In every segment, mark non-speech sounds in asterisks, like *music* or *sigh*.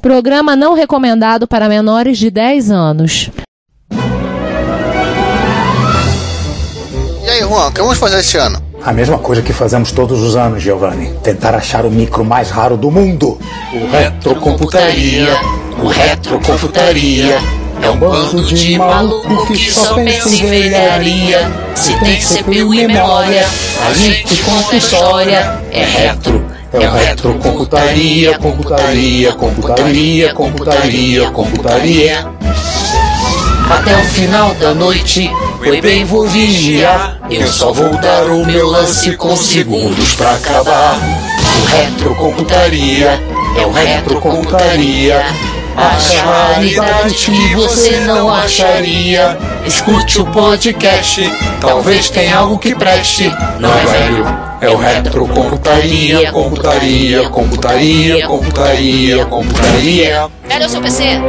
Programa não recomendado para menores de 10 anos. E aí, Juan, o que vamos fazer esse ano? A mesma coisa que fazemos todos os anos, Giovanni. Tentar achar o micro mais raro do mundo. O retrocomputaria, o retrocomputaria. É um bando de maluco que só pensa em velharia. Se tem CPU e memória, a gente conta história. É retro, é o retrocomputaria, computaria, computaria, computaria, computaria. Até o final da noite, eu bem vou vigiar. Eu só vou dar o meu lance com segundos pra acabar. O retrocomputaria, é o retrocomputaria. Acha raridade que você não acharia. Escute o podcast, talvez tenha algo que preste. Não é velho, é o retrocomputaria, computaria, computaria, computaria, computaria. Cadê o seu PC?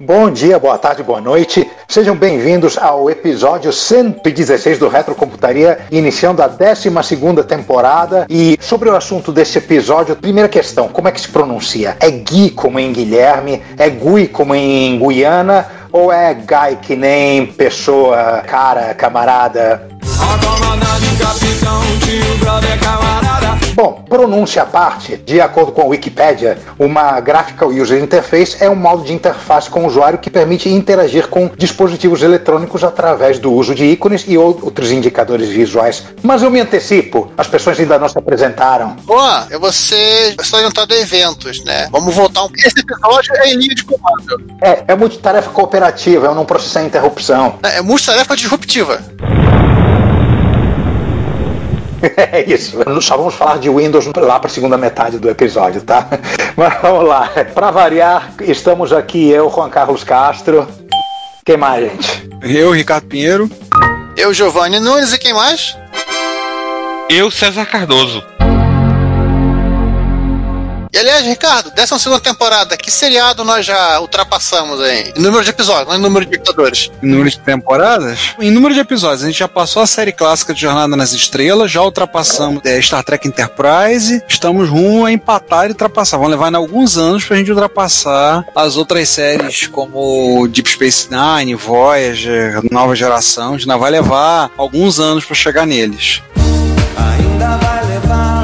Bom dia, boa tarde, boa noite. Sejam bem-vindos ao episódio 116 do Retrocomputaria, iniciando a 12 temporada. E sobre o assunto desse episódio, primeira questão: como é que se pronuncia? É Gui como em Guilherme? É Gui como em Guiana? Ou é Guy que nem pessoa, cara, camarada? Bom, pronúncia à parte, de acordo com a Wikipedia, uma Graphical User Interface é um modo de interface com o usuário que permite interagir com dispositivos eletrônicos através do uso de ícones e outros indicadores visuais. Mas eu me antecipo, as pessoas ainda não se apresentaram. Boa, é você está orientado a eventos, né? Vamos voltar um Esse episódio é em linha de comando. É, é multitarefa cooperativa, é um não processar interrupção. É, é multitarefa disruptiva. *laughs* É isso. Só vamos falar de Windows lá para a segunda metade do episódio, tá? *laughs* Mas vamos lá. Para variar, estamos aqui eu, Juan Carlos Castro. Quem mais, gente? Eu, Ricardo Pinheiro. Eu, Giovanni Nunes e quem mais? Eu, César Cardoso. E aliás, Ricardo, dessa segunda temporada, que seriado nós já ultrapassamos aí? Em número de episódios, não em número de espectadores. Em número de temporadas? Em número de episódios, a gente já passou a série clássica de Jornada nas Estrelas, já ultrapassamos é, Star Trek Enterprise, estamos rumo a empatar e ultrapassar. Vão levar alguns anos pra gente ultrapassar as outras séries como Deep Space Nine, Voyager, Nova Geração. A gente ainda vai levar alguns anos para chegar neles. Ainda vai levar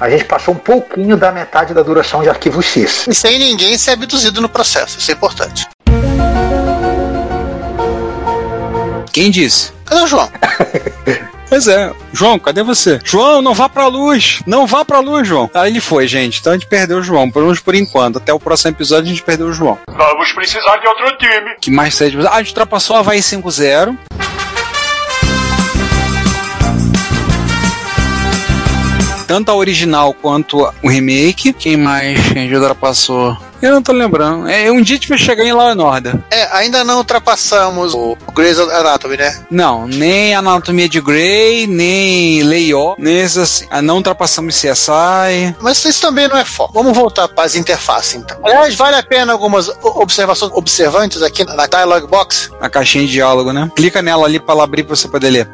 a gente passou um pouquinho da metade da duração de Arquivo X. E sem ninguém ser abduzido no processo, isso é importante. Quem disse? Cadê o João? *laughs* Pois é. João, cadê você? João, não vá pra luz! Não vá pra luz, João! Aí ele foi, gente. Então a gente perdeu o João. Pelo menos por enquanto. Até o próximo episódio a gente perdeu o João. Vamos precisar de outro time. Que mais sede? Ah, a gente ultrapassou a Havaí 5-0. Tanto a original quanto o remake. Quem mais a gente ultrapassou? Eu não tô lembrando. É, um dia vai chegar em Law and Order. É, ainda não ultrapassamos o Grey's Anatomy, né? Não, nem Anatomia de Grey, nem Leio, nem assim. Ah, não ultrapassamos CSI. Mas isso também não é foco. Vamos voltar para as interfaces, então. Aliás, vale a pena algumas observações observantes aqui na dialog box. Na caixinha de diálogo, né? Clica nela ali para ela abrir para você poder ler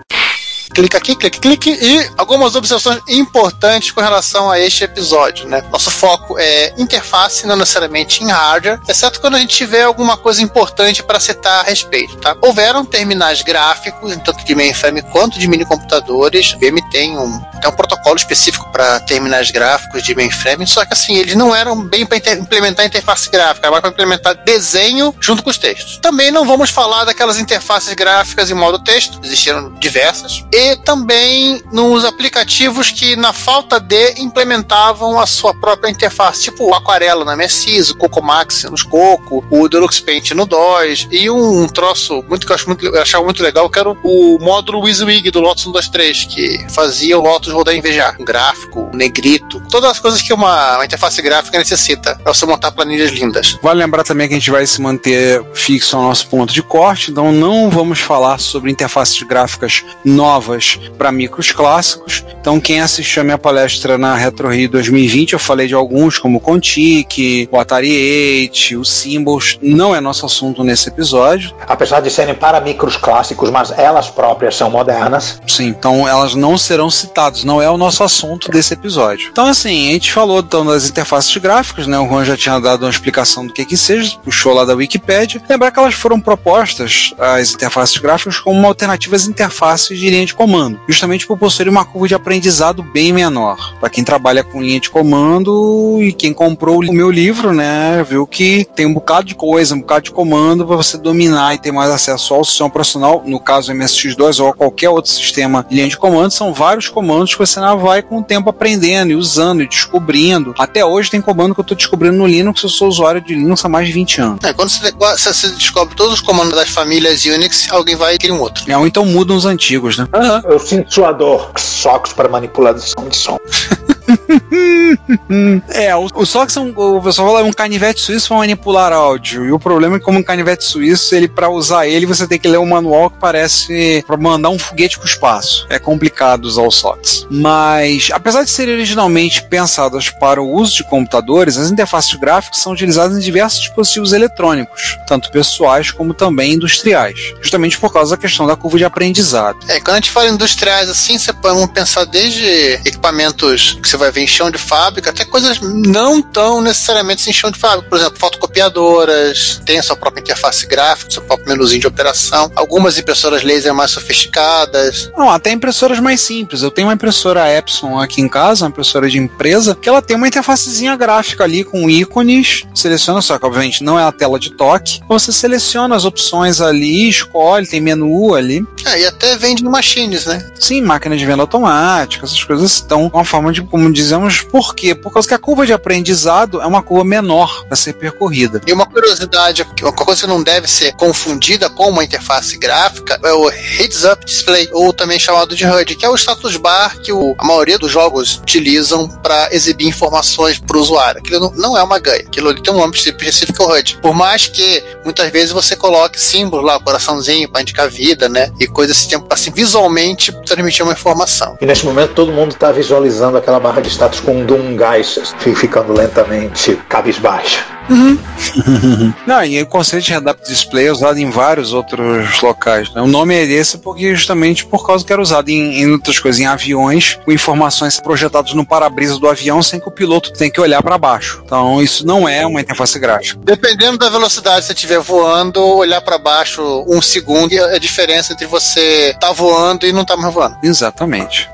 clica aqui, clique, clique, e algumas observações importantes com relação a este episódio, né? Nosso foco é interface, não necessariamente em hardware, exceto quando a gente tiver alguma coisa importante para citar a respeito, tá? Houveram terminais gráficos, tanto de mainframe quanto de minicomputadores. O IBM tem um, tem um protocolo específico para terminais gráficos de mainframe, só que assim, eles não eram bem para implementar interface gráfica, mas para implementar desenho junto com os textos. Também não vamos falar daquelas interfaces gráficas em modo texto, existiram diversas. E também nos aplicativos que, na falta de, implementavam a sua própria interface, tipo o Aquarela na MSIS, o Coco Max nos Coco, o Deluxe Paint no DOS, e um troço muito que eu, acho muito, eu achava muito legal, que era o módulo WYSIWYG do Lotus 123, que fazia o Lotus rodar em VGA, um gráfico, um negrito, todas as coisas que uma, uma interface gráfica necessita para você montar planilhas lindas. Vale lembrar também que a gente vai se manter fixo ao nosso ponto de corte, então não vamos falar sobre interfaces gráficas novas novas para micros clássicos. Então, quem assistiu a minha palestra na Retro Rio 2020, eu falei de alguns, como o Contic, o Atari 8, o Symbols. Não é nosso assunto nesse episódio. Apesar de serem para micros clássicos, mas elas próprias são modernas. Sim, então elas não serão citadas, não é o nosso assunto desse episódio. Então, assim, a gente falou então, das interfaces gráficas, né? O Juan já tinha dado uma explicação do que que seja, puxou lá da Wikipedia. Lembrar que elas foram propostas, as interfaces gráficas, como uma alternativa às interfaces de linha de comando, justamente por possuir uma curva de aprendizado bem menor. Para quem trabalha com linha de comando e quem comprou o meu livro, né, viu que tem um bocado de coisa, um bocado de comando para você dominar e ter mais acesso ao sistema operacional, no caso MSX2 ou qualquer outro sistema de linha de comando, são vários comandos que você não vai com o tempo aprendendo e usando e descobrindo. Até hoje tem comando que eu estou descobrindo no Linux, eu sou usuário de Linux há mais de 20 anos. É, quando você, você descobre todos os comandos das famílias Unix, alguém vai e cria um outro. É, ou então mudam os antigos, né? Uhum. Eu sinto sua dor, socos para manipulação de som. *laughs* *laughs* é, o, o SOX são, o pessoal fala é um canivete suíço para manipular áudio. E o problema é que, como um canivete suíço, ele para usar ele você tem que ler um manual que parece para mandar um foguete para o espaço. É complicado usar o SOX. Mas, apesar de serem originalmente pensadas para o uso de computadores, as interfaces gráficas são utilizadas em diversos dispositivos eletrônicos, tanto pessoais como também industriais, justamente por causa da questão da curva de aprendizado. É, quando a gente fala industriais assim, você pode pensar desde equipamentos que você vai ver em chão de fábrica, até coisas não tão necessariamente em chão de fábrica. Por exemplo, fotocopiadoras, tem a sua própria interface gráfica, seu próprio menuzinho de operação. Algumas impressoras laser mais sofisticadas. Não, até impressoras mais simples. Eu tenho uma impressora Epson aqui em casa, uma impressora de empresa, que ela tem uma interfacezinha gráfica ali com ícones. Seleciona só que, obviamente, não é a tela de toque. Você seleciona as opções ali, escolhe, tem menu ali. É, e até vende machines, né? Sim, máquina de venda automática, essas coisas estão uma forma de, como dizemos, por quê? Por causa que a curva de aprendizado é uma curva menor a ser percorrida. E uma curiosidade, uma coisa que não deve ser confundida com uma interface gráfica é o Heads Up Display, ou também chamado de HUD, que é o status bar que o, a maioria dos jogos utilizam para exibir informações para o usuário. Aquilo não, não, é uma ganha, aquilo ali tem um nome específico, é o HUD. Por mais que muitas vezes você coloque símbolos lá, coraçãozinho para indicar vida, né? E coisas assim, assim, visualmente transmitir uma informação. E nesse momento todo mundo está visualizando aquela barra de status com um ficando lentamente cabisbaixo. Uhum. *laughs* Não, e o conceito de head-up display é usado em vários outros locais. Né? O nome é esse porque justamente por causa que era usado em, em outras coisas, em aviões, com informações projetadas no para-brisa do avião sem que o piloto tenha que olhar para baixo. Então isso não é uma interface gráfica. Dependendo da velocidade que você estiver voando, olhar para baixo um segundo é a diferença entre você estar tá voando e não estar tá mais voando. Exatamente.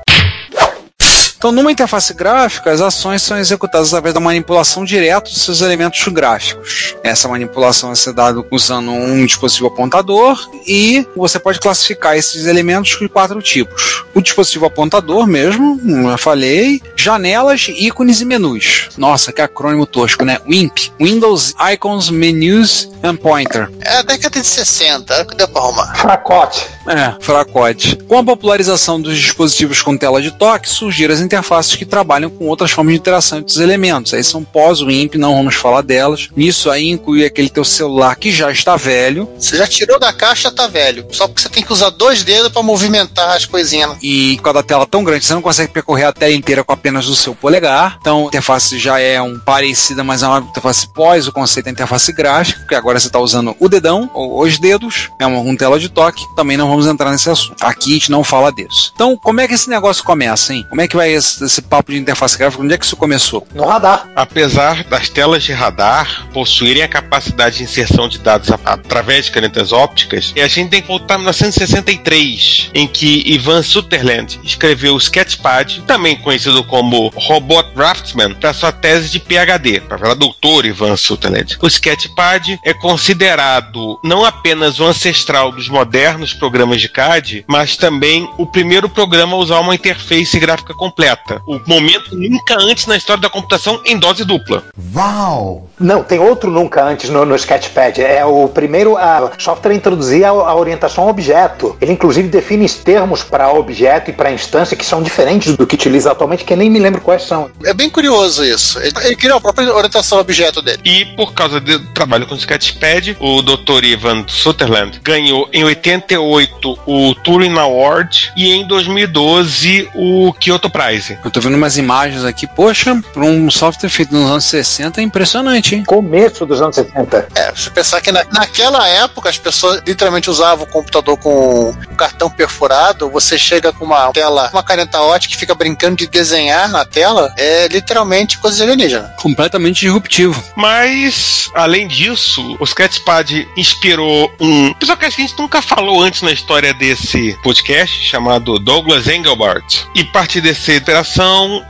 Então, numa interface gráfica, as ações são executadas através da manipulação direta dos seus elementos gráficos. Essa manipulação é ser dada usando um dispositivo apontador e você pode classificar esses elementos de quatro tipos. O dispositivo apontador mesmo, como eu falei, janelas, ícones e menus. Nossa, que acrônimo tosco, né? WIMP. Windows Icons, Menus and Pointer. É a década de 60, é que deu pra arrumar. Fracote. É, fracote. Com a popularização dos dispositivos com tela de toque, surgiram as interfaces que trabalham com outras formas de interação entre os elementos. Aí são pós-WIMP, não vamos falar delas. Nisso aí inclui aquele teu celular que já está velho. Você já tirou da caixa, tá velho. Só porque você tem que usar dois dedos para movimentar as coisinhas. E com a tela tão grande, você não consegue percorrer a tela inteira com apenas o seu polegar. Então a interface já é um parecida, mas é uma interface pós o conceito da interface gráfica, porque agora você está usando o dedão ou os dedos, é uma, uma tela de toque. Também não vamos entrar nesse assunto. Aqui a gente não fala disso. Então, como é que esse negócio começa, hein? Como é que vai esse, esse papo de interface gráfica? Onde é que isso começou? No radar. Apesar das telas de radar possuírem a capacidade de inserção de dados através de canetas ópticas, a gente tem que voltar em 1963, em que Ivan Sutherland escreveu o Sketchpad, também conhecido como Robot Draftsman, para sua tese de PhD, para doutor Ivan Sutherland. O Sketchpad é considerado não apenas o ancestral dos modernos programas de CAD, mas também o primeiro programa a usar uma interface gráfica completa. O momento nunca antes na história da computação em dose dupla. Uau! Não, tem outro nunca antes no, no Sketchpad. É o primeiro a software a introduzir a, a orientação ao objeto. Ele inclusive define termos para objeto e para instância que são diferentes do que utiliza atualmente, que eu nem me lembro quais são. É bem curioso isso. Ele, ele criou a própria orientação ao objeto dele. E por causa do trabalho com o Sketchpad, o Dr. Ivan Sutherland ganhou em 88 o Turing Award e em 2012 o Kyoto Prize. Eu tô vendo umas imagens aqui, poxa, para um software feito nos anos 60 é impressionante, hein? Começo dos anos 70. É, você pensar que na- naquela época as pessoas literalmente usavam o computador com um cartão perfurado, você chega com uma tela, uma caneta ótica que fica brincando de desenhar na tela, é literalmente coisa de alienígena. Completamente disruptivo. Mas, além disso, o Sketchpad inspirou um pessoal que a gente nunca falou antes na história desse podcast, chamado Douglas Engelbart. E a partir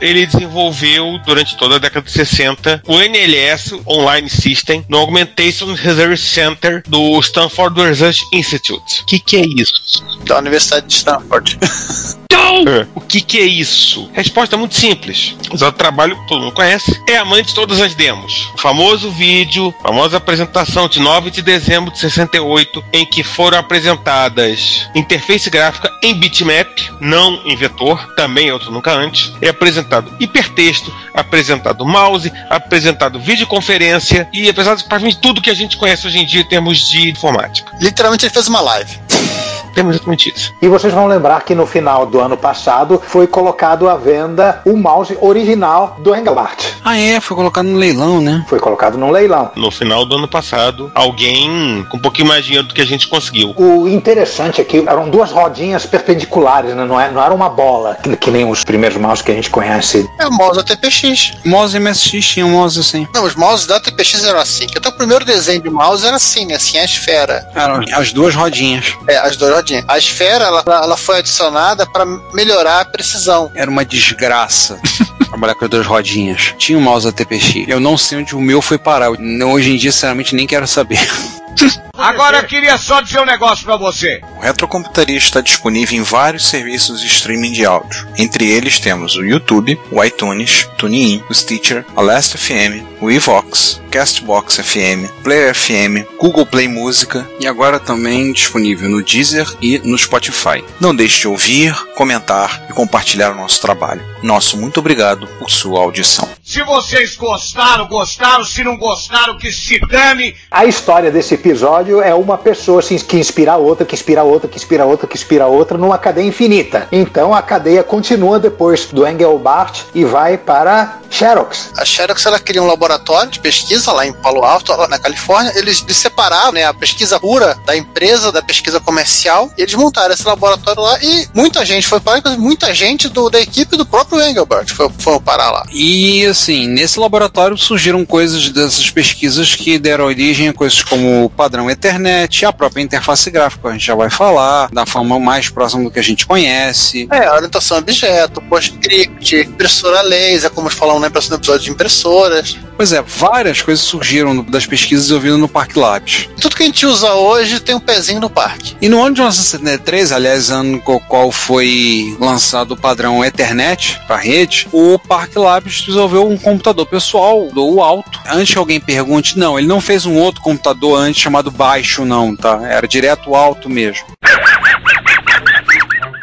ele desenvolveu, durante toda a década de 60, o NLS Online System no Augmentation Research Center do Stanford Research Institute. O que, que é isso? Da Universidade de Stanford. *laughs* É. O que, que é isso? Resposta muito simples. O trabalho que todo mundo conhece é a mãe de todas as demos. O famoso vídeo, a famosa apresentação de 9 de dezembro de 68, em que foram apresentadas interface gráfica em bitmap, não em vetor, também outro nunca antes. É apresentado hipertexto, apresentado mouse, apresentado videoconferência e apresentado praticamente tudo que a gente conhece hoje em dia em termos de informática. Literalmente ele fez uma live. Temos exatamente isso. E vocês vão lembrar que no final do ano passado foi colocado à venda o mouse original do Engelbart. Ah, é, foi colocado no leilão, né? Foi colocado num leilão. No final do ano passado, alguém com um pouquinho mais de dinheiro do que a gente conseguiu. O interessante é que eram duas rodinhas perpendiculares, né? não, é, não era uma bola, que, que nem os primeiros mouses que a gente conhece. É o mouse da TPX. Mouse MSX tinha um mouse assim. Não, os mouses da TPX eram assim. Até o primeiro desenho de mouse era assim, assim, a esfera. Eram as duas rodinhas. É, as duas rodinhas. A esfera, ela, ela foi adicionada para melhorar a precisão. Era uma desgraça. *laughs* Trabalhar com as duas rodinhas. Tinha um mouse da TPX. Eu não sei onde o meu foi parar. Eu, hoje em dia, sinceramente, nem quero saber. *laughs* Agora eu queria só dizer um negócio pra você. O Retrocomputaria está disponível em vários serviços de streaming de áudio. Entre eles temos o YouTube, o iTunes, TuneIn, o Stitcher, a Last FM, o Evox, Castbox FM, Player FM, Google Play Música E agora também disponível no Deezer e no Spotify. Não deixe de ouvir, comentar e compartilhar o nosso trabalho. Nosso muito obrigado por sua audição. Se vocês gostaram, gostaram. Se não gostaram, que se dane. A história desse episódio é uma pessoa que inspira a outra, que inspira a outra, que inspira a outra, que inspira a outra, numa cadeia infinita. Então a cadeia continua depois do Engelbart e vai para Xerox. A Xerox ela cria um laboratório de pesquisa lá em Palo Alto, lá na Califórnia. Eles, separaram né, a pesquisa pura da empresa, da pesquisa comercial, e eles montaram esse laboratório lá. E muita gente foi parar, inclusive muita gente do, da equipe do próprio Engelbart foi, foi parar lá. E assim, nesse laboratório surgiram coisas dessas pesquisas que deram origem a coisas como o padrão Ethernet, a própria interface gráfica, a gente já vai falar, da forma mais próxima do que a gente conhece. É, orientação a objeto, PostScript, impressora laser, como falamos no episódio de impressoras. Pois é, várias coisas surgiram das pesquisas ouvidas no Park Labs. Tudo que a gente usa hoje tem um pezinho no parque. E no ano de 1973, aliás, ano com o qual foi lançado o padrão Ethernet para rede, o Park Labs desenvolveu um computador pessoal do alto. Antes que alguém pergunte, não, ele não fez um outro computador antes chamado baixo, não, tá? Era direto o alto mesmo.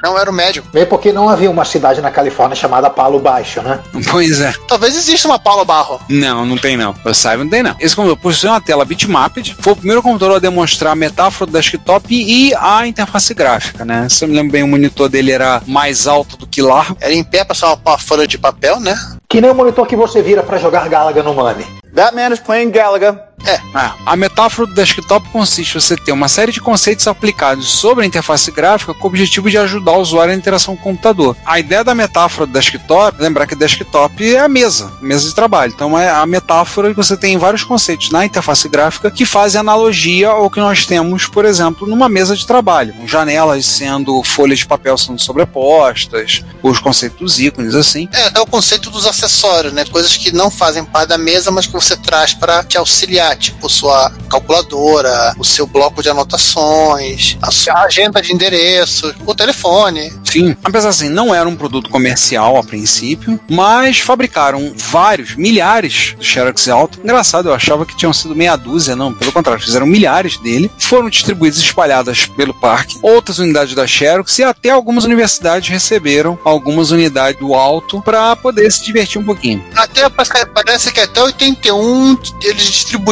Não era o médio. Bem porque não havia uma cidade na Califórnia chamada Palo Baixo, né? Pois é. Talvez exista uma Paulo Barro. Não, não tem não. Eu saiba, não tem não. Esse computador possui uma tela bitmapped, foi o primeiro computador a demonstrar a metáfora do desktop e a interface gráfica, né? Se eu me lembro bem, o monitor dele era mais alto do que largo. Era em pé, passava uma folha de papel, né? Que nem o monitor que você vira para jogar Galaga no Money. That man is playing Galaga. Ah, a metáfora do desktop consiste em você ter uma série de conceitos aplicados sobre a interface gráfica com o objetivo de ajudar o usuário na interação com o computador. A ideia da metáfora do desktop, lembrar que desktop é a mesa, mesa de trabalho. Então é a metáfora que você tem vários conceitos na interface gráfica que fazem analogia ao que nós temos, por exemplo, numa mesa de trabalho. Janelas sendo folhas de papel sendo sobrepostas, os conceitos dos ícones, assim. É, é o conceito dos acessórios, né? Coisas que não fazem parte da mesa, mas que você traz para te auxiliar tipo sua calculadora, o seu bloco de anotações, a sua agenda de endereço, o telefone. Sim, apesar assim, não era um produto comercial a princípio, mas fabricaram vários, milhares de Xerox Alto. Engraçado, eu achava que tinham sido meia dúzia, não, pelo contrário, fizeram milhares dele. Foram distribuídos espalhadas pelo parque, outras unidades da Xerox e até algumas universidades receberam algumas unidades do Alto para poder se divertir um pouquinho. Até parece que até 81 eles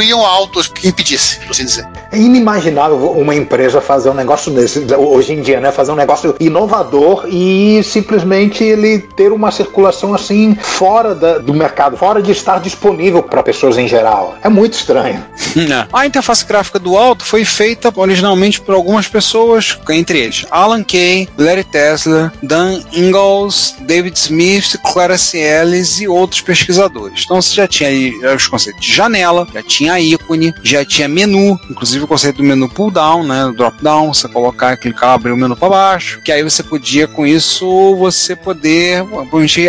distribuíam autos que impedisse, por assim dizer. É inimaginável uma empresa fazer um negócio desse, hoje em dia, né? Fazer um negócio inovador e simplesmente ele ter uma circulação assim fora da, do mercado, fora de estar disponível para pessoas em geral. É muito estranho. *laughs* É. A interface gráfica do Alto foi feita originalmente por algumas pessoas, entre eles Alan Kay, Larry Tesla, Dan Ingalls, David Smith, Clara Ciels e outros pesquisadores. Então você já tinha aí os conceitos de janela, já tinha ícone, já tinha menu, inclusive o conceito do menu pull down, né, drop down, você colocar, clicar, abrir o menu para baixo, que aí você podia com isso você poder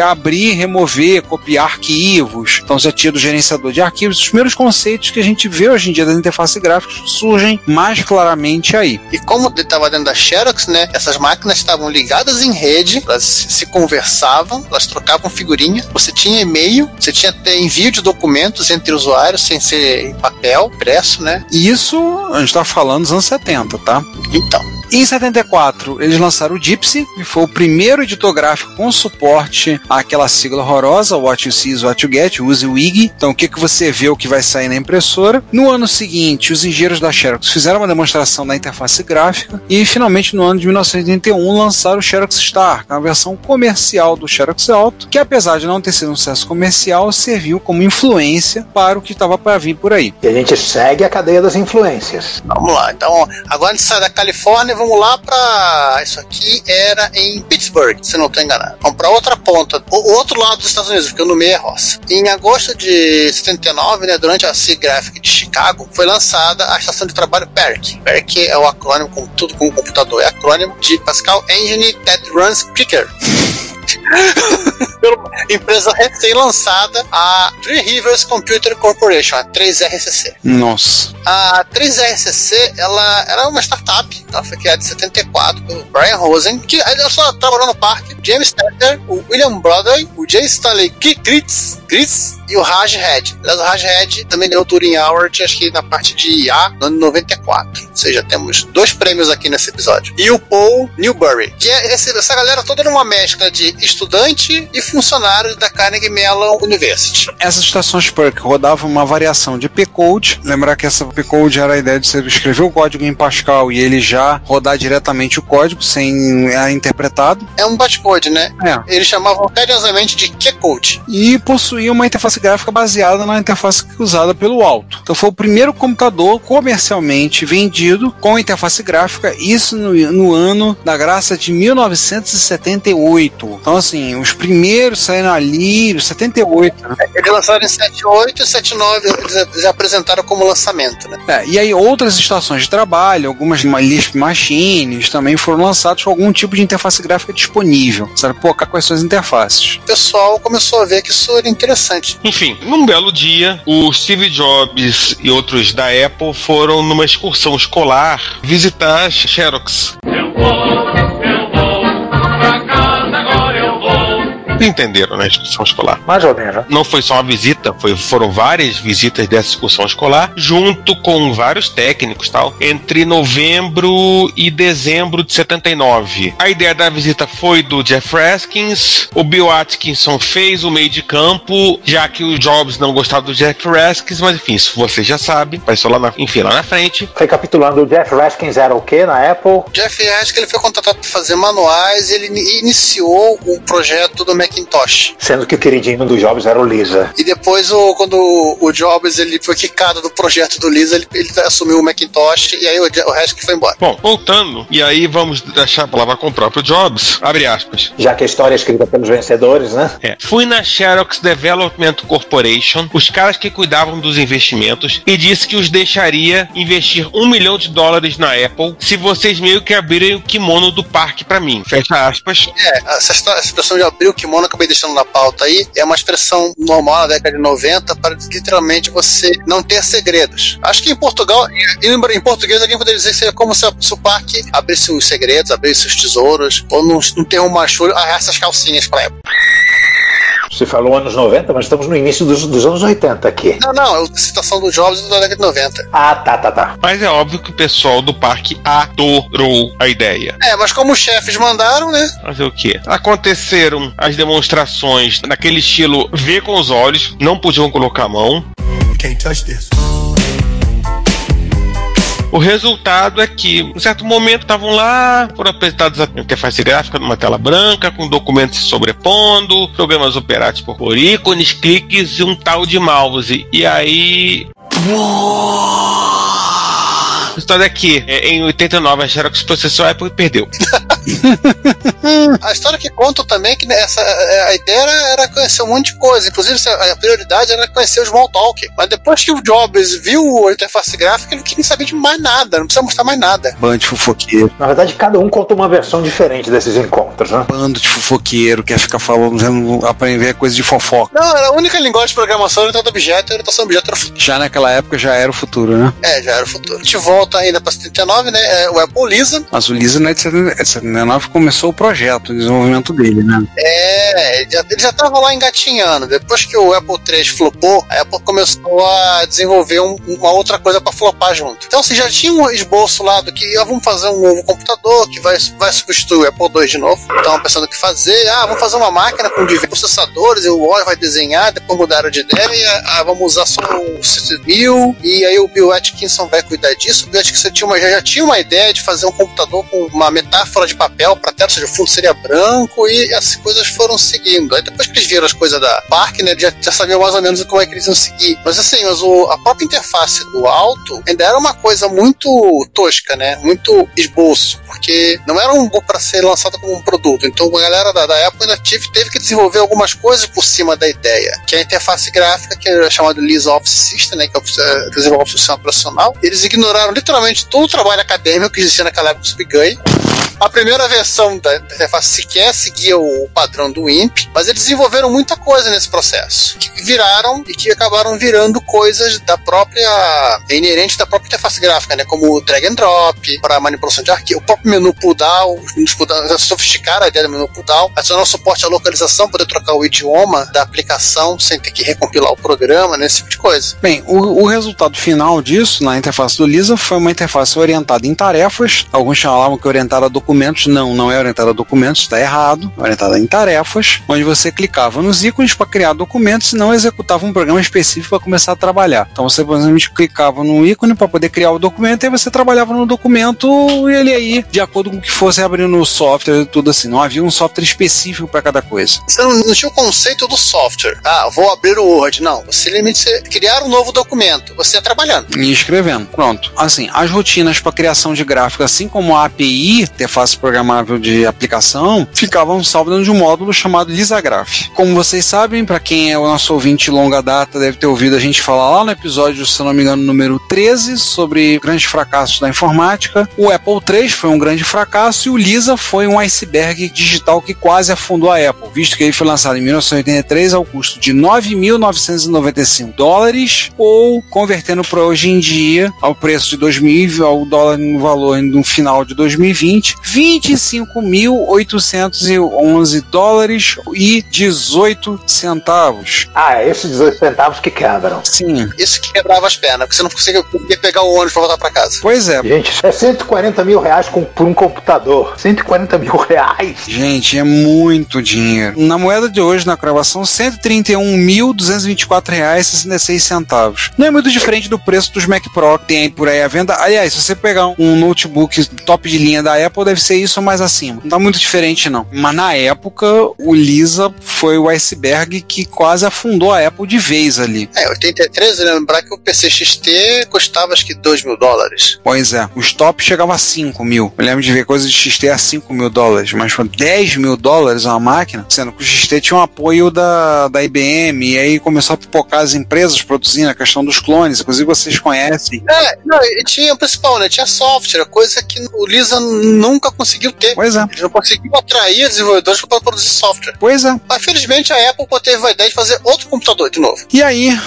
abrir, remover, copiar arquivos. Então já tinha do gerenciador de arquivos, os primeiros conceitos que a gente vê hoje em dia das interfaces gráficas surgem mais claramente aí. E como estava dentro da Xerox, né, essas máquinas estavam ligadas em rede, elas se conversavam, elas trocavam figurinha, você tinha e-mail, você tinha até envio de documentos entre usuários sem ser em papel, impresso, né? E isso a gente tá falando dos anos 70, tá? Então. Em 74, eles lançaram o Gypsy, que foi o primeiro editor gráfico com suporte àquela sigla horrorosa, What You See is What You Get, use o IG. Então, o que, que você vê, o que vai sair na impressora. No ano seguinte, os engenheiros da Xerox fizeram uma demonstração da interface gráfica e, finalmente, no ano de 1981, lançaram o Xerox Star, que é uma versão comercial do Xerox Alto, que, apesar de não ter sido um sucesso comercial, serviu como influência para o que estava para vir por aí. E a gente segue a cadeia das influências. Vamos lá. Então, agora a gente sai da Califórnia vamos lá para. Isso aqui era em Pittsburgh, se não estou enganado. Vamos para outra ponta, o outro lado dos Estados Unidos, porque no meio é roça. Em agosto de 79, né, durante a SIGGRAPHIC de Chicago, foi lançada a estação de trabalho PERC. PERC é o acrônimo, como tudo com o computador, é acrônimo de Pascal Engine That Runs Quicker. *laughs* empresa recém-lançada, a Three Rivers Computer Corporation, a 3RCC. Nossa. A 3RCC, ela era uma startup, ela foi criada em 74 pelo Brian Rosen, que ela só trabalhou no parque, James Tetter, o William Broadway, o J. Stanley Gritz, Gritz e o Raj Red. Aliás, o Raj Red também ganhou o Turing Award, acho que na parte de IA, no ano 94. Ou seja, temos dois prêmios aqui nesse episódio. E o Paul Newbury, que é essa galera toda numa mescla de estudante e funcionário da Carnegie Mellon University. Essas estações PERC rodavam uma variação de P-Code. Lembrar que essa P-Code era a ideia de você escrever o código em Pascal e ele já rodar diretamente o código sem é interpretado. É um bytecode, né? É. Eles chamavam carinhosamente de Q-Code. E possuía uma interface gráfica baseada na interface usada pelo Alto. Então foi o primeiro computador comercialmente vendido com interface gráfica, isso no, no ano da graça de 1978. Então, assim, os primeiros saíram ali, 78. Né? Eles lançaram em 78 e 79 eles apresentaram como lançamento, né? É, e aí outras estações de trabalho, algumas Lisp Machines também foram lançados com algum tipo de interface gráfica disponível. Sabe, pô, quais são as interfaces? O pessoal começou a ver que isso era interessante. Enfim, num belo dia, o Steve Jobs e outros da Apple foram numa excursão escolar visitar Xerox. Eu vou. Entenderam, né? Excursão escolar. Mais ou menos. Não foi só uma visita, foi, foram várias visitas dessa excursão escolar, junto com vários técnicos tal, entre novembro e dezembro de 79. A ideia da visita foi do Jeff Raskins, o Bill Atkinson fez o meio de campo, já que o Jobs não gostava do Jeff Raskins, mas enfim, isso você já sabe, apareceu lá na, enfim, lá na frente. Recapitulando, o Jeff Raskins era o que na Apple? Jeff Raskins ele foi contratado para fazer manuais, ele iniciou o projeto do Mac Macintosh. Sendo que o queridinho do Jobs era o Lisa. E depois, o, quando o Jobs ele foi quicado do projeto do Lisa, ele, ele assumiu o Macintosh e aí o, o resto que foi embora. Bom, voltando, e aí vamos deixar a palavra com o próprio Jobs, abre aspas. Já que a história é escrita pelos vencedores, né? É. Fui na Xerox Development Corporation, os caras que cuidavam dos investimentos, e disse que os deixaria investir um milhão de dólares na Apple se vocês meio que abrirem o kimono do parque para mim. Fecha aspas. É, essa, essa situação de abrir o kimono eu acabei deixando na pauta aí, é uma expressão normal na década de 90 para literalmente você não ter segredos. Acho que em Portugal, e em português, alguém poderia dizer que seria como se, o parque abrisse os segredos, abrisse os tesouros, ou não, ter uma chulha, ah, essas calcinhas pra época. Você falou anos 90, mas estamos no início dos, dos anos 80 aqui. Não, não, é a citação do Jobs da década de 90. Ah, tá, tá, tá. Mas é óbvio que o pessoal do parque adorou a ideia. É, mas como os chefes mandaram, né? Fazer o quê? Aconteceram as demonstrações naquele estilo ver com os olhos, não podiam colocar a mão. Can't touch this. O resultado é que, em certo momento, estavam lá, foram apresentados a interface gráfica numa tela branca, com documentos se sobrepondo, programas operados por ícones, cliques e um tal de mouse. E aí. A história é que, é, em 89, a Xerox processou a Apple e perdeu. *laughs* *laughs* a história que contam também é que essa, a ideia era, era, conhecer um monte de coisa. Inclusive, a prioridade era conhecer o Smalltalk. Mas depois que o Jobs viu a interface gráfica, ele não queria saber de mais nada, não precisa mostrar mais nada. Bando de fofoqueiro. Na verdade, cada um conta uma versão diferente desses encontros, né? Bando de fofoqueiro, quer ficar falando, aprender coisa de fofoca. Não, era a única linguagem de programação orientada a objeto, a orientação objeto era o futuro. Já naquela época já era o futuro, né? É, já era o futuro. A gente volta ainda pra 79, né? É, o Apple Lisa. Mas o Lisa não é de 79, começou o projeto, o desenvolvimento dele, né? É, ele já, tava lá engatinhando. Depois que o Apple III flopou, a Apple começou a desenvolver um, uma outra coisa para flopar junto. Então, você já tinha um esboço lá do que ah, vamos fazer um novo computador que vai, vai substituir o Apple II de novo. Estavam pensando o que fazer. Ah, vamos fazer uma máquina com diversos processadores, e o Warren vai desenhar, depois mudaram de ideia. Ah, vamos usar só o 6000 e aí o Bill Atkinson vai cuidar disso. O Bill Atkinson tinha uma, já, já tinha uma ideia de fazer um computador com uma metáfora de papel para tela, ou seja, o fundo seria branco e as coisas foram seguindo. Aí depois que eles viram as coisas da Park, né, já, já sabiam mais ou menos como é que eles iam seguir. Mas assim, mas o, a própria interface do alto ainda era uma coisa muito tosca, né? Muito esboço, porque não era um para ser lançado como um produto. Então a galera da, da Apple ainda tive, teve que desenvolver algumas coisas por cima da ideia, que é a interface gráfica, que é chamada LibreOffice System, né, que é desenvolve o sistema operacional. Eles ignoraram literalmente todo o trabalho acadêmico que existia naquela época sobre GUI. A primeira versão da interface sequer seguia o padrão do IMP, mas eles desenvolveram muita coisa nesse processo, que viraram e que acabaram virando coisas da própria inerente da própria interface gráfica, né, como o drag and drop para manipulação de arquivo, o próprio menu pull down, sofisticar a ideia do menu pull down, adicionar o suporte à localização, poder trocar o idioma da aplicação sem ter que recompilar o programa, né, esse tipo de coisa. Bem, o, o resultado final disso na interface do Lisa foi uma interface orientada em tarefas, alguns chamavam que orientada a documentos, não, não é orientada a documentos, está errado, é orientada em tarefas, onde você clicava nos ícones para criar documentos e não executava um programa específico para começar a trabalhar. Então você, exemplo, clicava no ícone para poder criar o documento e você trabalhava no documento e ele aí, de acordo com o que fosse abrindo o software e tudo assim. Não havia um software específico para cada coisa. Você não, não, tinha o conceito do software. Ah, vou abrir o Word. Não, você limite criar um novo documento. Você ia trabalhando. E escrevendo. Pronto. Assim, as rotinas para criação de gráfico, assim como a API, interface programável de aplicação, ficavam salvas dentro de um módulo chamado LisaGraph. Como vocês sabem, para quem é o nosso ouvinte longa data, deve ter ouvido a gente falar lá no episódio, se não me engano, número 13, sobre grandes fracassos da informática. O Apple III foi um grande fracasso e o Lisa foi um iceberg digital que quase afundou a Apple, visto que ele foi lançado em 1983 ao custo de 9.995 dólares, ou convertendo para hoje em dia, ao preço de 2000, ao dólar no valor no final de 2020, 25.811 dólares e 18 centavos. Ah, é esses 18 centavos que quebram. Sim. Isso que quebrava as pernas, porque você não conseguia pegar o ônibus para voltar para casa. Pois é. Gente, é 140 mil reais com, por um computador. 140 mil reais. Gente, é muito dinheiro. Na moeda de hoje, na gravação, 131.224 reais e 66 centavos. Não é muito diferente do preço dos Mac Pro que tem aí por aí à venda. Aliás, se você pegar um notebook top de linha da Apple, deve ser isso ou mais acima. Não tá muito diferente, não. Mas na época, o Lisa foi o iceberg que quase afundou a Apple de vez ali. É, 83, lembrar que o PC XT custava acho que 2 mil dólares. Pois é, os top chegavam a 5 mil. Eu lembro de ver coisas de XT a 5 mil dólares, mas foi 10 mil dólares uma máquina, sendo que o XT tinha um apoio da, da IBM, e aí começou a pipocar as empresas produzindo a questão dos clones, inclusive vocês conhecem. É, não, e tinha o principal, né? Tinha software, coisa que o Lisa não nunca conseguiu ter. Pois é. Ele não conseguiu atrair desenvolvedores para produzir software. Pois é. Mas felizmente a Apple teve a ideia de fazer outro computador de novo. E aí,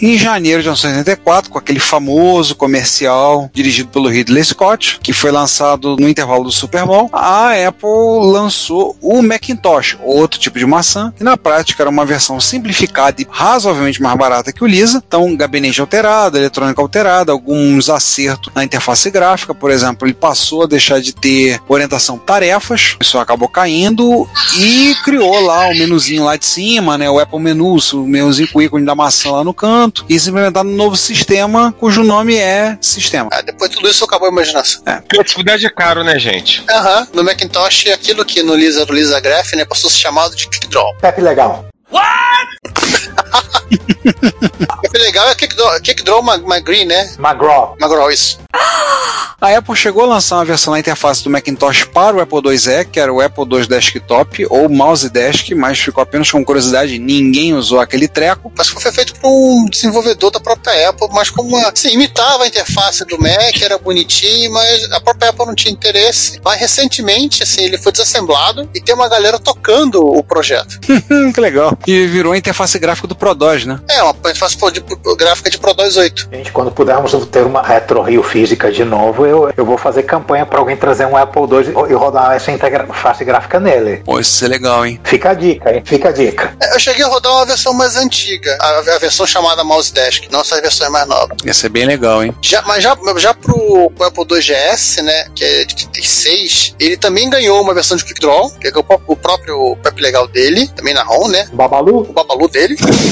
em janeiro de 1984, com aquele famoso comercial dirigido pelo Ridley Scott, que foi lançado no intervalo do Super Bowl, a Apple lançou o Macintosh, outro tipo de maçã, que na prática era uma versão simplificada e razoavelmente mais barata que o Lisa. Então, gabinete alterado, eletrônica alterada, alguns acertos na interface gráfica, por exemplo, ele passou a deixar de ter orientação tarefas, isso acabou caindo e criou lá o menuzinho lá de cima, né, o Apple Menu, o menuzinho com o ícone da maçã lá no canto, e se implementar um novo sistema cujo nome é Sistema. Ah, depois de tudo isso acabou a imaginação. É. Criatividade é caro, né, gente? Aham, no Macintosh, aquilo que no Lisa era o Lisa Graph, né, passou a ser chamado de Kickdraw. Pepe legal. *laughs* O que é legal é Kickdraw, Kickdraw Ma- McGree, né? McGraw. McGraw, isso. A Apple chegou a lançar uma versão na interface do Macintosh para o Apple IIe, que era o Apple II Desktop ou Mouse Desk, mas ficou apenas com curiosidade, ninguém usou aquele treco. Mas foi feito por um desenvolvedor da própria Apple, mas como assim, imitava a interface do Mac, era bonitinho, mas a própria Apple não tinha interesse. Mas recentemente, assim, ele foi desassemblado e tem uma galera tocando o projeto. *laughs* Que legal. E virou a interface gráfica do ProDOS, né? É, uma interface de- gráfica de Pro 28. Gente, quando pudermos ter uma Retro Rio física de novo, eu, eu vou fazer campanha para alguém trazer um Apple II e rodar essa interface gráfica nele. Pô, isso é legal, hein? Fica a dica, hein? Fica a dica. É, Eu cheguei a rodar uma versão mais antiga, a, a versão chamada Mouse Desk, não essas versões mais novas. Ia ser bem legal, hein? Já, mas já, já pro, pro Apple II GS, né, que é de 36, ele também ganhou uma versão de QuickDraw, que é o, o próprio Pep Legal dele, também na ROM, né, Babalu? o Babalu dele. *laughs*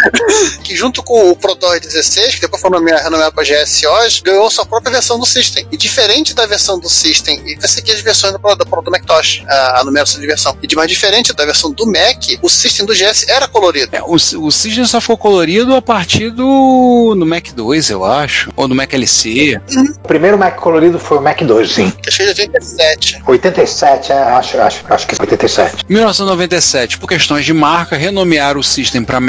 *laughs* que junto com o ProDOS 16, que depois foi nomeado renomeado para GS hoje, ganhou sua própria versão do System. E diferente da versão do System, e vai seguir as versões do, Pro- do, do Macintosh, a, a numeração de versão. E de mais diferente da versão do Mac, o System do GS era colorido. É, o, o Cisne só ficou colorido a partir do, do Mac 2, eu acho. Ou do Mac LC. O primeiro Mac colorido foi o Mac 2, sim. Que achei de 87. 87, é, acho, acho, acho que é 87. Em 1997, por questões de marca, renomearam o System para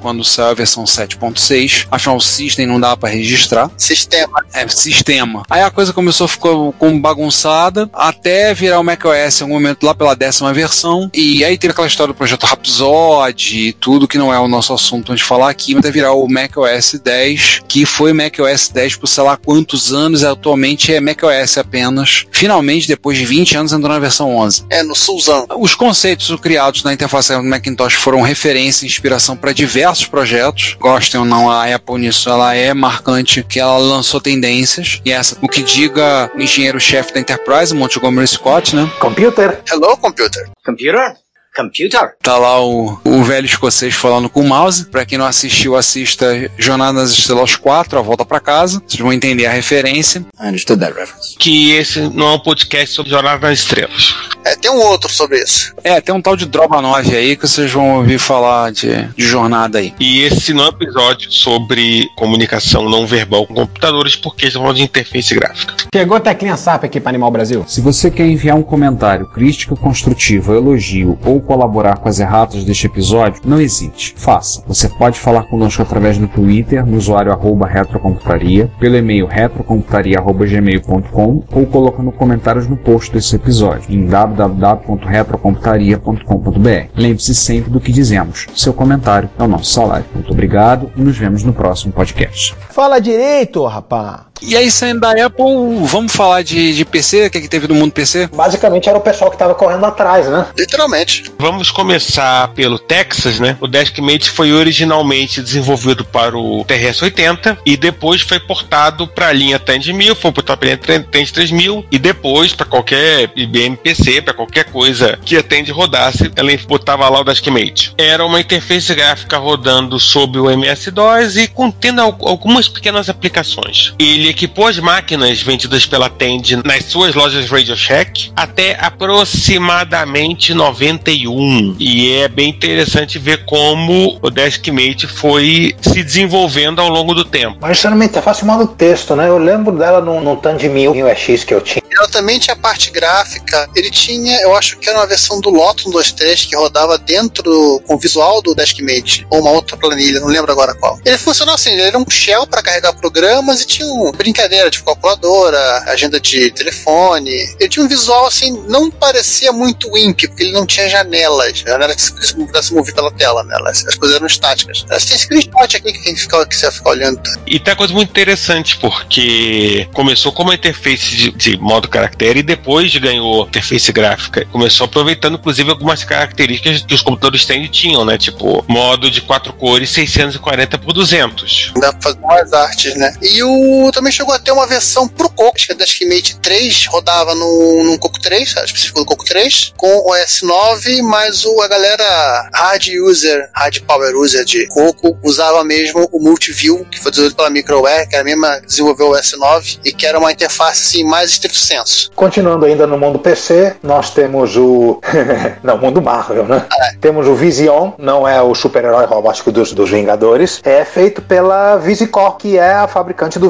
quando saiu a versão 7.6. Afinal, o System não dava para registrar. Sistema. É, sistema. Aí a coisa começou a ficar como bagunçada, até virar o macOS em algum momento lá pela décima versão. E aí teve aquela história do projeto Rhapsody e tudo que não é o nosso assunto de falar aqui, mas até virar o macOS 10, que foi macOS 10 por sei lá quantos anos, e atualmente é macOS apenas. Finalmente, depois de 20 anos, entrou na versão 11. É, no Sulzão. Os conceitos criados na interface do Macintosh foram referência e inspiração para diversos projetos. Gostem ou não, a Apple nisso ela é marcante, que ela lançou tendências. E essa, o que diga o engenheiro-chefe da Enterprise, Montgomery Scott, né? Computer? Hello, computer. Computer? Computer? Tá lá o, o velho escocês falando com o mouse. Pra quem não assistiu, assista Jornada nas Estrelas 4, A Volta pra Casa. Vocês vão entender a referência. I understood that reference. Que esse não é um podcast sobre Jornada nas Estrelas. É, tem um outro sobre isso. É, tem um tal de Droba 9 aí que vocês vão ouvir falar de, de jornada aí. E esse não é um episódio sobre comunicação não verbal com computadores, porque estamos falando de interface gráfica. Chegou a teclinha SAP aqui para Animal Brasil. Se você quer enviar um comentário, crítica construtiva, elogio ou colaborar com as erratas deste episódio, não hesite, faça. Você pode falar conosco através do Twitter, no usuário arroba retrocomputaria, pelo e-mail retrocomputaria.gmail.com ou colocando comentários no post desse episódio em www.retrocomputaria.com.br. Lembre-se sempre do que dizemos. Seu comentário é o nosso salário. Muito obrigado e nos vemos no próximo podcast. Fala direito, rapá. E aí, saindo da Apple, vamos falar de, de PC? O que, é que teve no mundo PC? Basicamente era o pessoal que tava correndo atrás, né? Literalmente. Vamos começar pelo Texas, né? O Deskmate foi originalmente desenvolvido para o TRS-80 e depois foi portado para a linha Tandy 1000, foi portado para a linha Tandy 3000 e depois para qualquer IBM PC, para qualquer coisa que a Tandy rodasse, ela botava lá o Deskmate. Era uma interface gráfica rodando sob o MS-DOS e contendo al- algumas pequenas aplicações. Ele equipou as máquinas vendidas pela Tandy nas suas lojas Radio Shack até aproximadamente 91. E é bem interessante ver como o Deskmate foi se desenvolvendo ao longo do tempo. Mas isso era uma interface modo texto, né? Eu lembro dela no, no Tandy 1000 UX que eu tinha. ela também tinha parte gráfica. Ele tinha, eu acho que era uma versão do Lotus 123 que rodava dentro com o visual do Deskmate, ou uma outra planilha, não lembro agora qual. Ele funcionava assim, ele era um shell para carregar programas e tinha uma brincadeira de calculadora, agenda de telefone. Ele tinha um visual assim, não parecia muito WIMP, porque ele não tinha janelas, janelas que se pudesse mover pela tela, né? As, as coisas eram estáticas. Mas tem screenshot aqui que, fica, que você fica olhando. E tem uma coisa muito interessante, porque começou como uma interface de, de modo caractere e depois ganhou interface gráfica. Começou aproveitando, inclusive, algumas características que os computadores têm tinham, né? Tipo, modo de quatro cores 640 por 200. Dá pra fazer mais artes, né? E o também chegou a ter uma versão pro Coco, acho que a Deskmate 3 rodava no, no Coco 3, específico do Coco 3, com o S9, mas o, a galera hard user, hard power user de Coco usava mesmo o Multiview, que foi desenvolvido pela Microware, que era a mesma que desenvolveu o S9, e que era uma interface assim, mais estrito senso. Continuando ainda no mundo PC, nós temos o. *laughs* não, mundo Marvel, né? É. Temos o Vision, não é o super-herói robótico dos, dos Vingadores, é feito pela Visicor, que é a fabricante do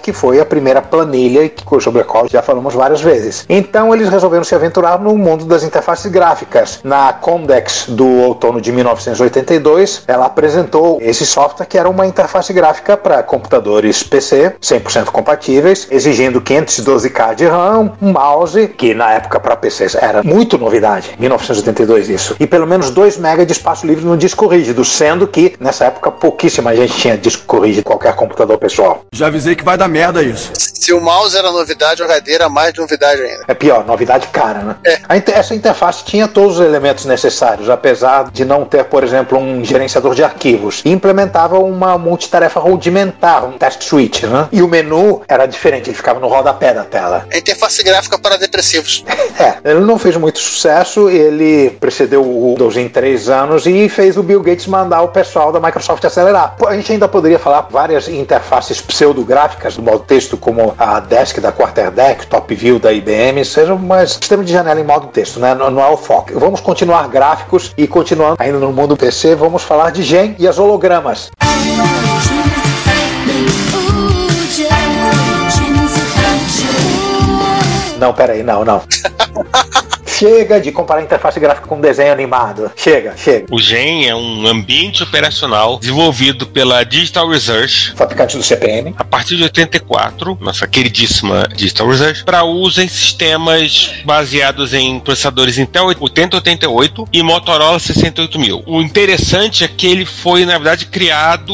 Que foi a primeira planilha sobre a qual já falamos várias vezes. Então eles resolveram se aventurar no mundo das interfaces gráficas. Na Comdex do outono de 1982, ela apresentou esse software que era uma interface gráfica para computadores PC, 100% compatíveis, exigindo 512K de RAM, um mouse, que na época para PCs era muito novidade, 1982 isso, e pelo menos 2 MB de espaço livre no disco rígido, sendo que nessa época pouquíssima gente tinha disco rígido em qualquer computador pessoal. Já avisei que vai dar merda isso. Se o mouse era novidade, o HD era mais novidade ainda. É pior, novidade cara, né? É. Essa interface tinha todos os elementos necessários, apesar de não ter, por exemplo, um gerenciador de arquivos. E implementava uma multitarefa rudimentar, um task switch, né? E o menu era diferente, ele ficava no rodapé da tela. A interface gráfica para depressivos. é, ele não fez muito sucesso, ele precedeu o Windows em três anos e fez o Bill Gates mandar o pessoal da Microsoft acelerar. A gente ainda poderia falar várias interfaces pseudográficas do modo texto, como a Desk da Quarterdeck, Top View da IBM, seja um sistema de janela em modo texto, né? Não, não é o foco. Vamos continuar gráficos e continuando ainda no mundo PC, vamos falar de Gen e as hologramas. Não, peraí, não, não. *laughs* Chega de comparar interface gráfica com desenho animado. Chega, chega. O GEM é um ambiente operacional desenvolvido pela Digital Research, fabricante do CPM, a partir de 84, nossa queridíssima Digital Research, para uso em sistemas baseados em processadores Intel 8088 e Motorola 68000. O interessante é que ele foi, na verdade, criado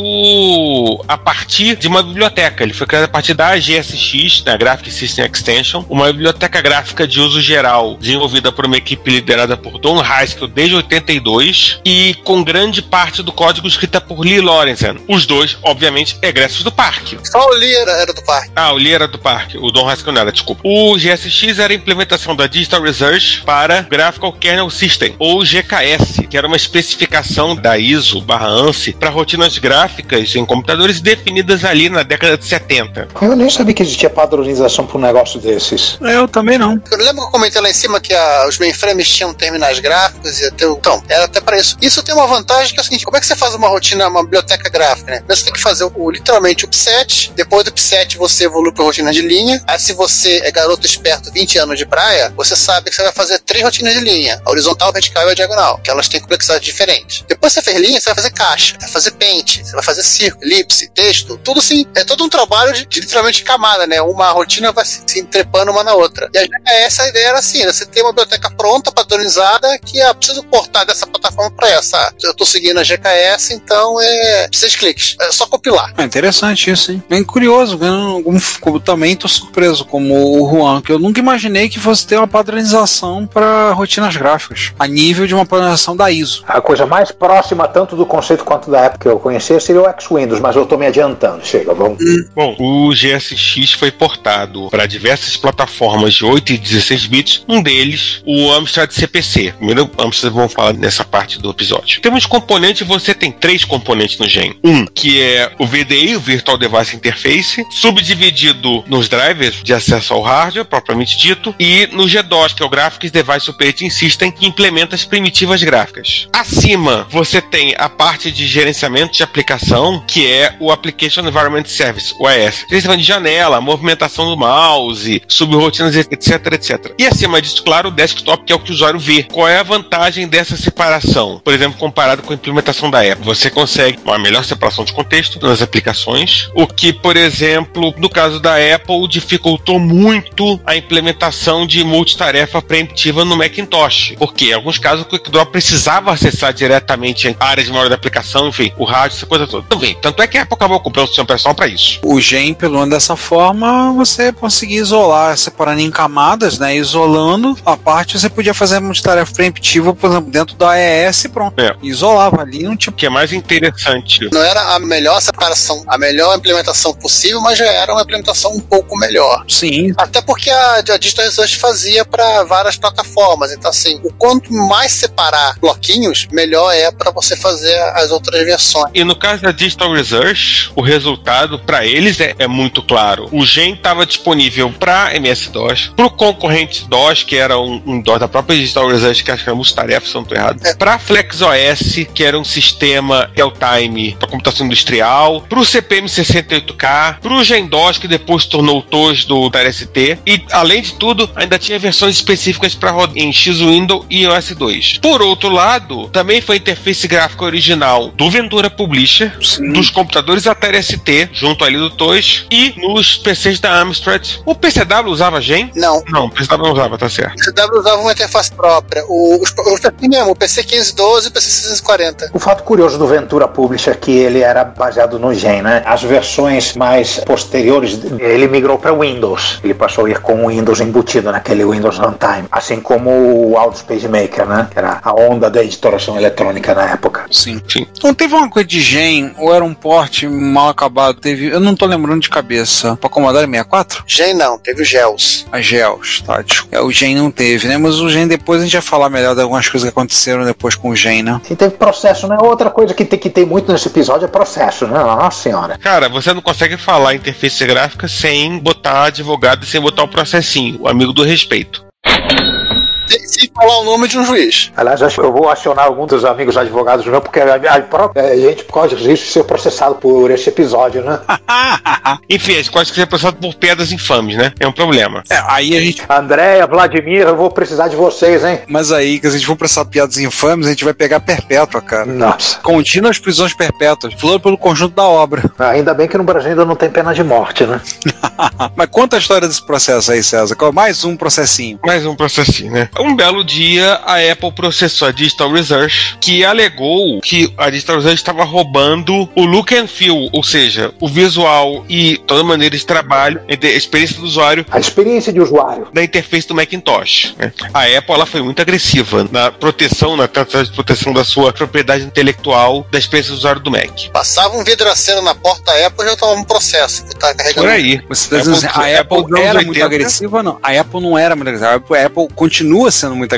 a partir de uma biblioteca. Ele foi criado a partir da GSX, da Graphic System Extension, uma biblioteca gráfica de uso geral desenvolvida por uma equipe liderada por Don Haskell desde 82 e com grande parte do código escrita por Lee Lorenzen. Os dois, obviamente, egressos do parque. Só o Lee era, era do parque. Ah, o Lee era do parque. O Don Haskell não era, desculpa. O GSX era a implementação da Digital Research para Graphical Kernel System, ou GKS, que era uma especificação da ISO barra ANSI para rotinas gráficas em computadores definidas ali na década de 70. Eu nem sabia que existia padronização para um negócio desses. Eu também não. Eu lembro que eu comentei lá em cima que a, os mainframes tinham terminais gráficos e até então, era até para isso. Isso tem uma vantagem que é o seguinte, como é que você faz uma rotina, uma biblioteca gráfica, né? Você tem que fazer o, literalmente o upset, depois do upset você evolui para rotina de linha, aí se você é garoto esperto 20 anos de praia, você sabe que você vai fazer três rotinas de linha, a horizontal, a vertical e a diagonal, que elas têm complexidade diferente. Depois você fez linha, você vai fazer caixa, vai fazer pente, você vai fazer círculo, elipse, texto, tudo assim, é todo um trabalho de, de literalmente camada, né? Uma rotina vai se, se entrepando uma na outra. E a, essa ideia era assim, né? você tem uma biblioteca pronta, padronizada, que é preciso portar dessa plataforma para essa. Eu estou seguindo a GKS, então é seis cliques. É só compilar. É interessante isso, hein? Bem curioso. Eu também estou surpreso, como o Juan, que eu nunca imaginei que fosse ter uma padronização para rotinas gráficas, a nível de uma padronização da ISO. A coisa mais próxima, tanto do conceito quanto da época que eu conhecia, seria o X-Windows, mas eu estou me adiantando. Chega, vamos. Hum. Bom, o GSX foi portado para diversas plataformas de 8 e 16 bits, um deles, o Amstrad CPC. Primeiro, Amstrad vamos falar nessa parte do episódio. Em termos de componente, você tem três componentes no GEM. Um, que é o VDI, o Virtual Device Interface, subdividido nos drivers de acesso ao hardware, propriamente dito, e no GDOS, que é o Graphics Device Operating System, que implementa as primitivas gráficas. Acima, você tem a parte de gerenciamento de aplicação, que é o Application Environment Service, o AS. Gerenciamento de janela, movimentação do mouse, subrotinas, etc, etc. E acima disso, claro, o desktop, que é o que o usuário vê. Qual é a vantagem dessa separação? Por exemplo, comparado com a implementação da Apple. Você consegue uma melhor separação de contexto nas aplicações, o que, por exemplo, no caso da Apple, dificultou muito a implementação de multitarefa preemptiva no Macintosh. Porque em alguns casos o QuickDraw precisava acessar diretamente a área de memória da aplicação, enfim, o rádio, essa coisa toda. Também. Tanto é que a Apple acabou comprando o sistema operacional para isso. O GEM, pelo menos dessa forma, você conseguia isolar, separando em camadas, né? Isolando a parte, você podia fazer multitarefa preemptiva, por exemplo, dentro da AES e pronto. É. Isolava ali, não tinha. O que é mais interessante. Não era a melhor separação, a melhor implementação possível, mas já era uma implementação um pouco melhor. Sim. Até porque a, a Digital Research fazia para várias plataformas. Então, assim, o quanto mais separar bloquinhos, melhor é para você fazer as outras versões. E no caso da Digital Research, o resultado para eles é, é muito claro. O GEM estava disponível para MS-DOS, para o concorrente DOS, que era um, um DOS da própria Digital Research, que acho que era multitarefa, se eu não estou errado, É. para FlexOS, que era um sistema real-time para computação industrial, para o CPM68K, para o GenDOS, que depois se tornou o TOS do da ST, e além de tudo, ainda tinha versões específicas para rodar em X-Window e iOS 2. Por outro lado, também foi a interface gráfica original do Ventura Publisher, dos computadores Atari ST, junto ali do TOS, e nos PCs da Amstrad. O PCW usava GEM? Não. Não, o PCW não usava, tá certo. O CW usava uma interface própria. O, os, os PC mesmo, o PC 512 e o PC 640. O fato curioso do Ventura Publisher é que ele era baseado no Gen, né? As versões mais posteriores, ele migrou para Windows. Ele passou a ir com o Windows embutido naquele Windows Runtime. Assim como o Autos PageMaker, né? Que era a onda da editoração eletrônica na época. Sim, sim. Não teve uma coisa de gen, ou era um porte mal acabado, teve. Eu não tô lembrando de cabeça. Pra Commodore 64? Gen não, teve o Gels. A Gels, tá? É, o Gen não teve, né? Mas o Gen depois a gente vai falar melhor de algumas coisas que aconteceram depois com o Gen, né? E teve processo, né? Outra coisa que tem que ter muito nesse episódio é processo, né? Nossa senhora. Cara, você não consegue falar interface gráfica sem botar advogado e sem botar o processinho, o amigo do respeito. Falar o nome de um juiz. Aliás, acho que eu vou acionar algum dos amigos advogados meus, porque a, a própria gente pode risco de ser processado por esse episódio, né? *laughs* Enfim, a gente pode ser processado por pedras infames, né? É um problema. É, aí a gente. Andréia, Vladimir, eu vou precisar de vocês, hein? Mas aí, que a gente for prestar piadas infames, a gente vai pegar perpétua, cara. Nossa. Contínuas prisões perpétuas. Flor pelo conjunto da obra. *laughs* Ainda bem que no Brasil ainda não tem pena de morte, né? Mas conta a história desse processo aí, César. Qual- Mais um processinho. Mais um processinho, né? Um belo dia, a Apple processou a Digital Research, que alegou que a Digital Research estava roubando o look and feel, ou seja, o visual e toda maneira de trabalho, a experiência do usuário A experiência de usuário. da interface do Macintosh. né? A Apple ela foi muito agressiva na proteção, na tentativa de proteção da sua propriedade intelectual da experiência do usuário do Mac. Passava um vidraceiro na porta da Apple e já tomava um processo. que Tá carregando. Por aí. Você tá dizendo Apple- a Apple, Apple era muito 80. agressiva? Não. A Apple não era muito agressiva. A Apple, a Apple continua sendo muito agressiva.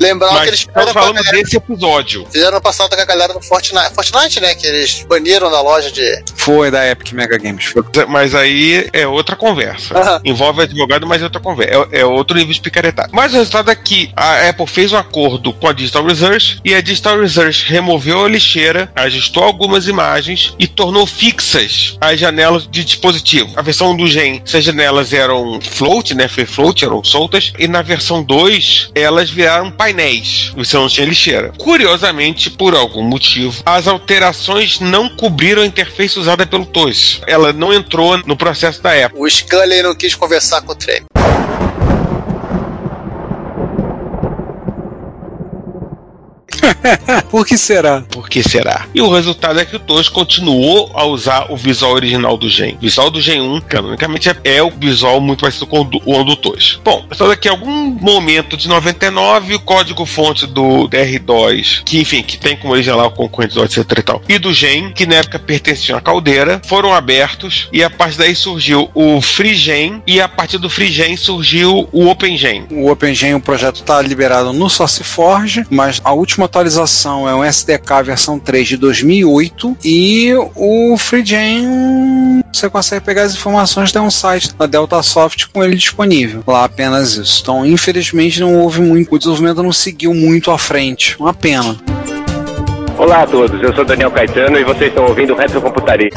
Lembrar que Mas eles estamos fizeram, com a falando galera, desse episódio. fizeram passado com a galera do Fortnite. Fortnite, né? Que eles baniram na loja de. Foi da Epic Mega Games. Foi. Mas aí é outra conversa. Aham. Envolve advogado, mas é outra conversa. É, é outro nível de picaretagem. Mas o resultado é que a Apple fez um acordo com a Digital Research e a Digital Research removeu a lixeira, ajustou algumas imagens e tornou fixas as janelas de dispositivo. A versão do Gen, essas janelas eram float, né? Free float, eram soltas. E na versão 2, elas viraram painéis. Você não tinha lixeira. Curiosamente, por algum motivo, as alterações não cobriram a interface usada pelo TOS. Ela não entrou no processo da Apple. O Scully não quis conversar com o Trem. *laughs* Por que será? Por que será? E o resultado é que o TOS continuou a usar o visual original do Gen. O visual do Gen 1, canonicamente, é, é o visual muito parecido com o do, o do TOS. Bom, só daqui a algum momento de 99, o código-fonte do DR2, que enfim, que tem como origem lá o concorrente do etc e tal, e do Gen, que na época pertenciam à caldeira, foram abertos e a partir daí surgiu o FreeGen e a partir do FreeGen surgiu o OpenGen. O OpenGen, o projeto está liberado no SourceForge, mas a última atualização é um SDK versão 3 de 2008 e o FreeGen você consegue pegar as informações tem um site da DeltaSoft com ele disponível. Lá apenas isso. Então, infelizmente, não houve muito. O desenvolvimento não seguiu muito à frente. Uma pena. Olá a todos, eu sou Daniel Caetano e vocês estão ouvindo Retrocomputaria.